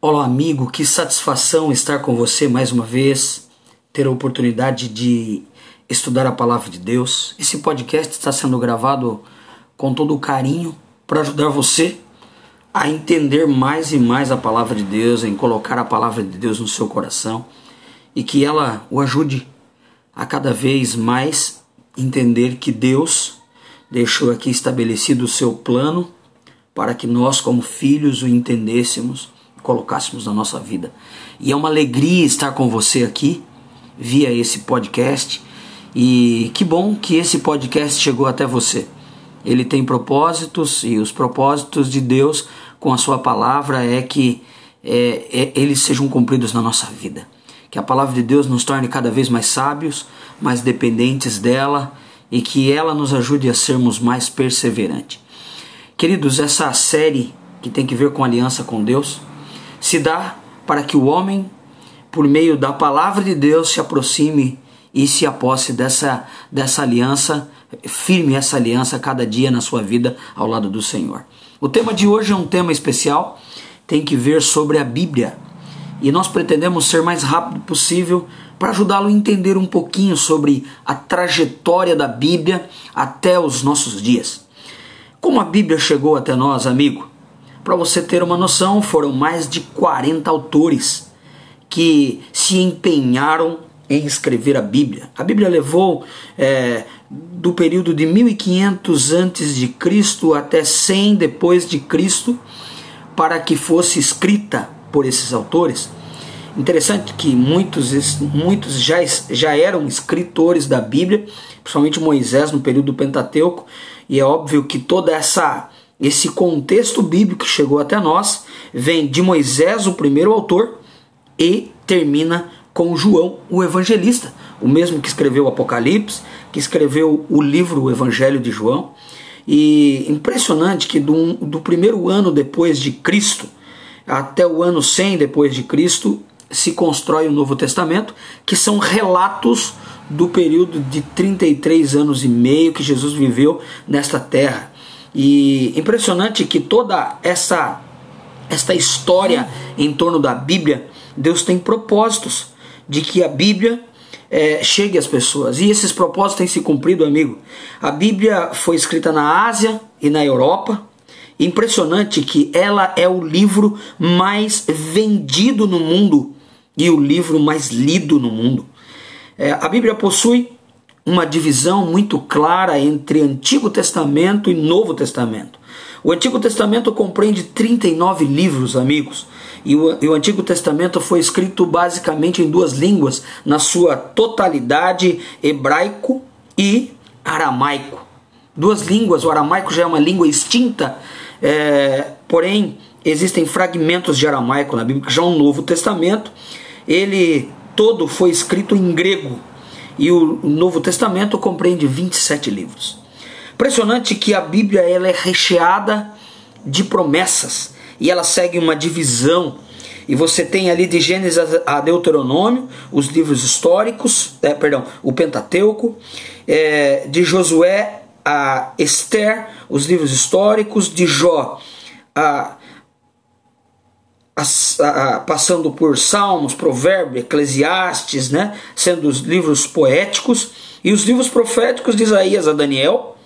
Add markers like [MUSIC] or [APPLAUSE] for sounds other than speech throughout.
Olá, amigo, que satisfação estar com você mais uma vez, ter a oportunidade de estudar a palavra de Deus. Esse podcast está sendo gravado com todo o carinho para ajudar você a entender mais e mais a palavra de Deus, em colocar a palavra de Deus no seu coração e que ela o ajude a cada vez mais entender que Deus deixou aqui estabelecido o seu plano para que nós, como filhos, o entendêssemos colocássemos na nossa vida. E é uma alegria estar com você aqui via esse podcast. E que bom que esse podcast chegou até você. Ele tem propósitos e os propósitos de Deus com a sua palavra é que é, é, eles sejam cumpridos na nossa vida. Que a palavra de Deus nos torne cada vez mais sábios, mais dependentes dela e que ela nos ajude a sermos mais perseverantes. Queridos, essa série que tem que ver com aliança com Deus, se dá para que o homem, por meio da palavra de Deus, se aproxime e se aposse dessa, dessa aliança, firme essa aliança cada dia na sua vida ao lado do Senhor. O tema de hoje é um tema especial, tem que ver sobre a Bíblia. E nós pretendemos ser mais rápido possível para ajudá-lo a entender um pouquinho sobre a trajetória da Bíblia até os nossos dias. Como a Bíblia chegou até nós, amigo? Para você ter uma noção, foram mais de 40 autores que se empenharam em escrever a Bíblia. A Bíblia levou é, do período de 1500 antes de Cristo até 100 depois de Cristo para que fosse escrita por esses autores. Interessante que muitos, muitos já, já eram escritores da Bíblia, principalmente Moisés no período do Pentateuco, e é óbvio que toda essa esse contexto bíblico que chegou até nós vem de Moisés, o primeiro autor, e termina com João, o evangelista, o mesmo que escreveu o Apocalipse, que escreveu o livro O Evangelho de João. E impressionante que do, do primeiro ano depois de Cristo até o ano 100 depois de Cristo se constrói o Novo Testamento, que são relatos do período de 33 anos e meio que Jesus viveu nesta terra. E impressionante que toda essa esta história em torno da Bíblia, Deus tem propósitos de que a Bíblia é, chegue às pessoas. E esses propósitos têm se cumprido, amigo. A Bíblia foi escrita na Ásia e na Europa. Impressionante que ela é o livro mais vendido no mundo e o livro mais lido no mundo. É, a Bíblia possui uma divisão muito clara entre Antigo Testamento e Novo Testamento. O Antigo Testamento compreende 39 livros, amigos, e o, e o, Antigo Testamento foi escrito basicamente em duas línguas, na sua totalidade, hebraico e aramaico. Duas línguas, o aramaico já é uma língua extinta, é, porém existem fragmentos de aramaico na Bíblia, já o Novo Testamento, ele todo foi escrito em grego, e o Novo Testamento compreende 27 livros. Impressionante que a Bíblia ela é recheada de promessas e ela segue uma divisão. E você tem ali de Gênesis a Deuteronômio, os livros históricos, é, perdão, o Pentateuco, é, de Josué a Esther, os livros históricos, de Jó a passando por Salmos, Provérbios, Eclesiastes, né, sendo os livros poéticos, e os livros proféticos de Isaías a Daniel,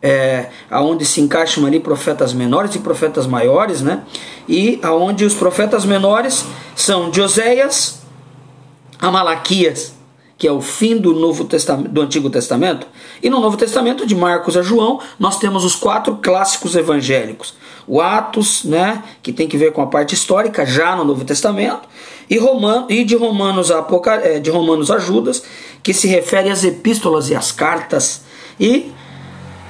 é, aonde se encaixam ali profetas menores e profetas maiores, né, e aonde os profetas menores são de Oséias a Malaquias, que é o fim do Novo Testamento, do Antigo Testamento, e no Novo Testamento, de Marcos a João, nós temos os quatro clássicos evangélicos. O Atos, né, que tem que ver com a parte histórica, já no Novo Testamento, e, Romano, e de, Romanos a Apocal, é, de Romanos a Judas, que se refere às epístolas e às cartas, e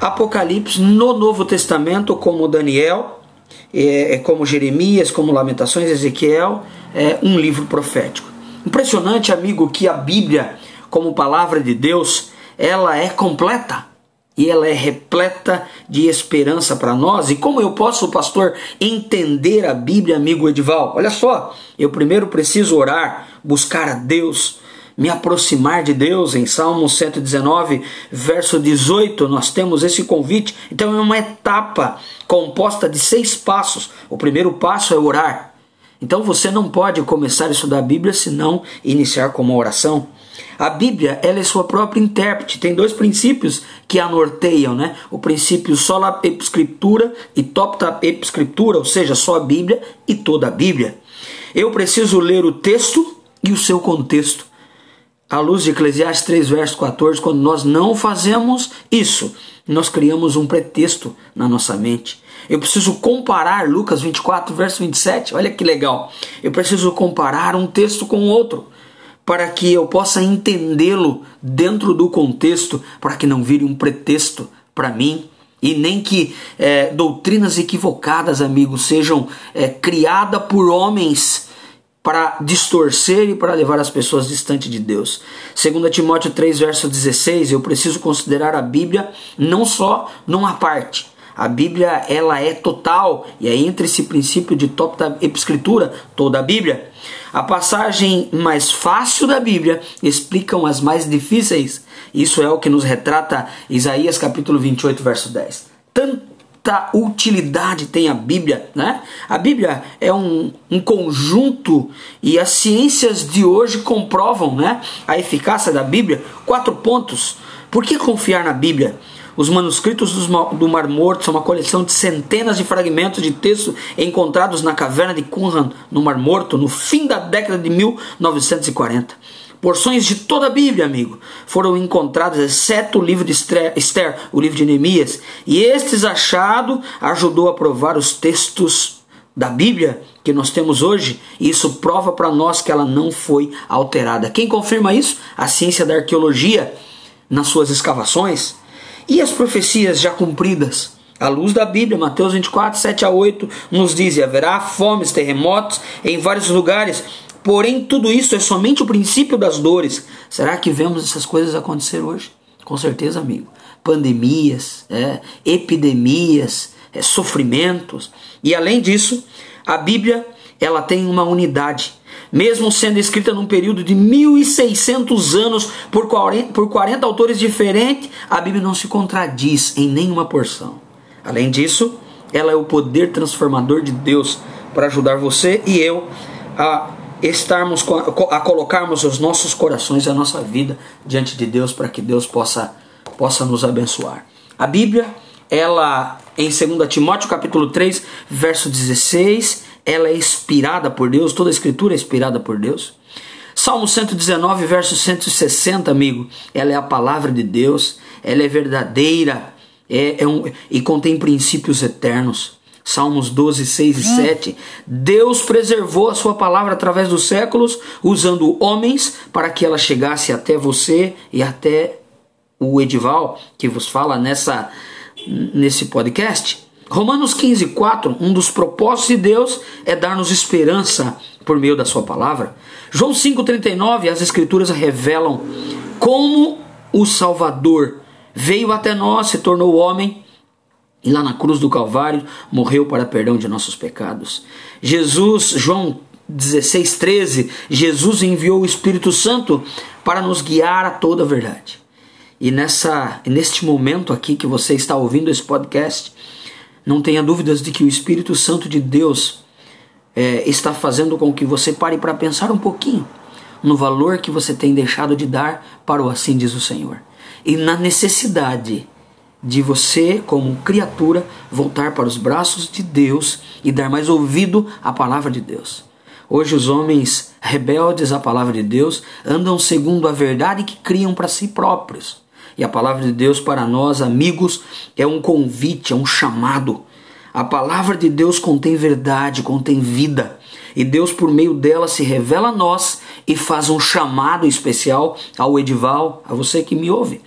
Apocalipse no Novo Testamento, como Daniel, é, é como Jeremias, como Lamentações, Ezequiel, é um livro profético. Impressionante, amigo, que a Bíblia, como palavra de Deus, ela é completa e ela é repleta de esperança para nós. E como eu posso, pastor, entender a Bíblia, amigo Edival? Olha só, eu primeiro preciso orar, buscar a Deus, me aproximar de Deus. Em Salmo 119, verso 18, nós temos esse convite. Então é uma etapa composta de seis passos. O primeiro passo é orar. Então você não pode começar a estudar a Bíblia se não iniciar com uma oração. A Bíblia ela é sua própria intérprete. Tem dois princípios que a norteiam, né? O princípio sola escritura e topta escritura, ou seja, só a Bíblia e toda a Bíblia. Eu preciso ler o texto e o seu contexto. À luz de Eclesiastes 3, verso 14, quando nós não fazemos isso, nós criamos um pretexto na nossa mente. Eu preciso comparar Lucas 24, verso 27. Olha que legal. Eu preciso comparar um texto com outro para que eu possa entendê-lo dentro do contexto, para que não vire um pretexto para mim e nem que é, doutrinas equivocadas, amigos, sejam é, criadas por homens para distorcer e para levar as pessoas distante de Deus. Segundo Timóteo 3, verso 16, eu preciso considerar a Bíblia não só numa parte, a Bíblia ela é total e é entre esse princípio de top da escritura toda a Bíblia. A passagem mais fácil da Bíblia explicam as mais difíceis. Isso é o que nos retrata Isaías capítulo 28, verso 10. Tanta utilidade tem a Bíblia, né? A Bíblia é um, um conjunto e as ciências de hoje comprovam, né, a eficácia da Bíblia. Quatro pontos. Por que confiar na Bíblia? Os manuscritos do Mar Morto são uma coleção de centenas de fragmentos de texto encontrados na caverna de Qumran, no Mar Morto, no fim da década de 1940. Porções de toda a Bíblia, amigo, foram encontradas, exceto o livro de Esther, o livro de Neemias, e estes achado ajudou a provar os textos da Bíblia que nós temos hoje, e isso prova para nós que ela não foi alterada. Quem confirma isso? A ciência da arqueologia, nas suas escavações. E as profecias já cumpridas? A luz da Bíblia, Mateus 24, 7 a 8, nos diz: haverá fomes, terremotos em vários lugares, porém tudo isso é somente o princípio das dores. Será que vemos essas coisas acontecer hoje? Com certeza, amigo. Pandemias, é, epidemias, é, sofrimentos. E além disso, a Bíblia ela tem uma unidade mesmo sendo escrita num período de 1600 anos por 40, por 40 autores diferentes, a Bíblia não se contradiz em nenhuma porção. Além disso, ela é o poder transformador de Deus para ajudar você e eu a estarmos a colocarmos os nossos corações e a nossa vida diante de Deus para que Deus possa possa nos abençoar. A Bíblia, ela em 2 Timóteo capítulo 3, verso 16, ela é inspirada por Deus, toda a escritura é inspirada por Deus. Salmo 119, verso 160, amigo, ela é a palavra de Deus, ela é verdadeira é, é um, e contém princípios eternos. Salmos 12, 6 e 7. Deus preservou a sua palavra através dos séculos, usando homens para que ela chegasse até você e até o Edival, que vos fala nessa, nesse podcast. Romanos 15, 4, um dos propósitos de Deus é dar-nos esperança por meio da sua palavra. João 5,39, as escrituras revelam como o Salvador veio até nós, se tornou homem e lá na cruz do Calvário morreu para perdão de nossos pecados. Jesus, João 16, 13, Jesus enviou o Espírito Santo para nos guiar a toda a verdade. E nessa, neste momento aqui que você está ouvindo esse podcast, não tenha dúvidas de que o Espírito Santo de Deus é, está fazendo com que você pare para pensar um pouquinho no valor que você tem deixado de dar para o assim diz o Senhor e na necessidade de você, como criatura, voltar para os braços de Deus e dar mais ouvido à palavra de Deus. Hoje os homens rebeldes à palavra de Deus andam segundo a verdade que criam para si próprios. E a palavra de Deus para nós, amigos, é um convite, é um chamado. A palavra de Deus contém verdade, contém vida. E Deus, por meio dela, se revela a nós e faz um chamado especial ao Edival, a você que me ouve.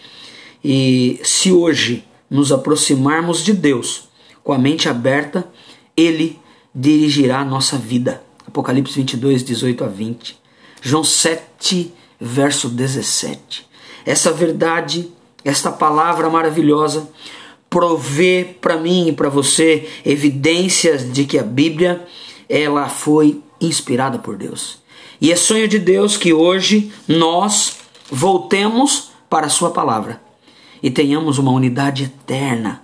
E se hoje nos aproximarmos de Deus com a mente aberta, Ele dirigirá a nossa vida. Apocalipse 22, 18 a 20. João 7, verso 17. Essa verdade esta palavra maravilhosa provê para mim e para você evidências de que a Bíblia ela foi inspirada por Deus. E é sonho de Deus que hoje nós voltemos para a sua palavra e tenhamos uma unidade eterna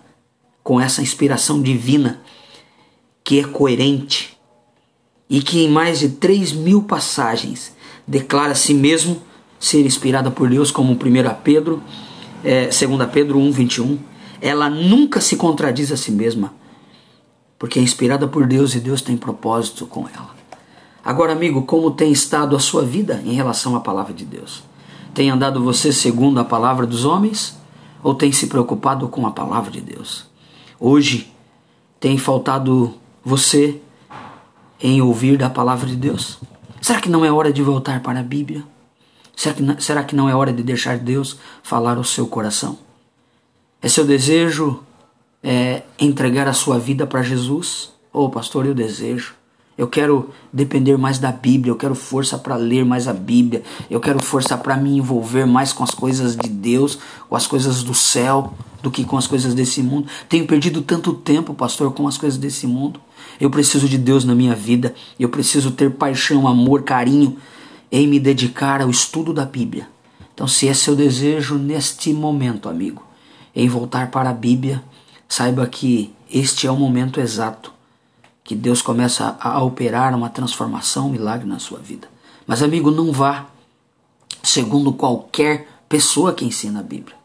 com essa inspiração divina que é coerente, e que em mais de 3 mil passagens declara a si mesmo ser inspirada por Deus, como 1 Pedro, é, 2 Pedro 1, 21, ela nunca se contradiz a si mesma, porque é inspirada por Deus e Deus tem propósito com ela. Agora, amigo, como tem estado a sua vida em relação à palavra de Deus? Tem andado você segundo a palavra dos homens ou tem se preocupado com a palavra de Deus? Hoje tem faltado você em ouvir da palavra de Deus? Será que não é hora de voltar para a Bíblia? Será que, será que não é hora de deixar Deus falar ao seu coração? É seu desejo é, entregar a sua vida para Jesus? Ô oh, pastor, eu desejo. Eu quero depender mais da Bíblia, eu quero força para ler mais a Bíblia, eu quero força para me envolver mais com as coisas de Deus, com as coisas do céu, do que com as coisas desse mundo. Tenho perdido tanto tempo, pastor, com as coisas desse mundo. Eu preciso de Deus na minha vida, eu preciso ter paixão, amor, carinho em me dedicar ao estudo da Bíblia. Então, se é seu desejo neste momento, amigo, em voltar para a Bíblia, saiba que este é o momento exato que Deus começa a operar uma transformação, um milagre na sua vida. Mas, amigo, não vá segundo qualquer pessoa que ensina a Bíblia.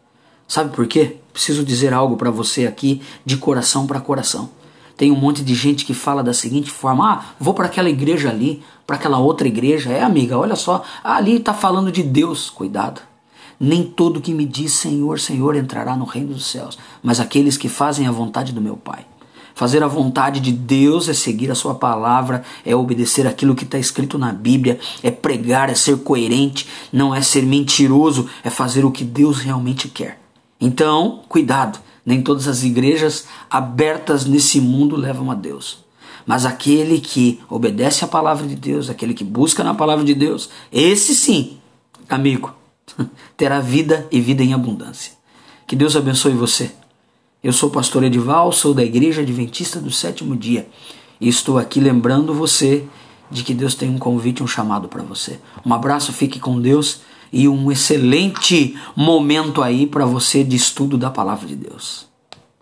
Sabe por quê? Preciso dizer algo para você aqui de coração para coração. Tem um monte de gente que fala da seguinte forma: ah, vou para aquela igreja ali, para aquela outra igreja. É, amiga, olha só, ali está falando de Deus. Cuidado. Nem todo que me diz Senhor, Senhor entrará no reino dos céus, mas aqueles que fazem a vontade do meu Pai. Fazer a vontade de Deus é seguir a Sua palavra, é obedecer aquilo que está escrito na Bíblia, é pregar, é ser coerente, não é ser mentiroso, é fazer o que Deus realmente quer. Então, cuidado, nem todas as igrejas abertas nesse mundo levam a Deus. Mas aquele que obedece à palavra de Deus, aquele que busca na palavra de Deus, esse sim, amigo, [LAUGHS] terá vida e vida em abundância. Que Deus abençoe você. Eu sou o pastor Edival, sou da Igreja Adventista do Sétimo Dia e estou aqui lembrando você de que Deus tem um convite, um chamado para você. Um abraço, fique com Deus e um excelente momento aí para você de estudo da palavra de Deus.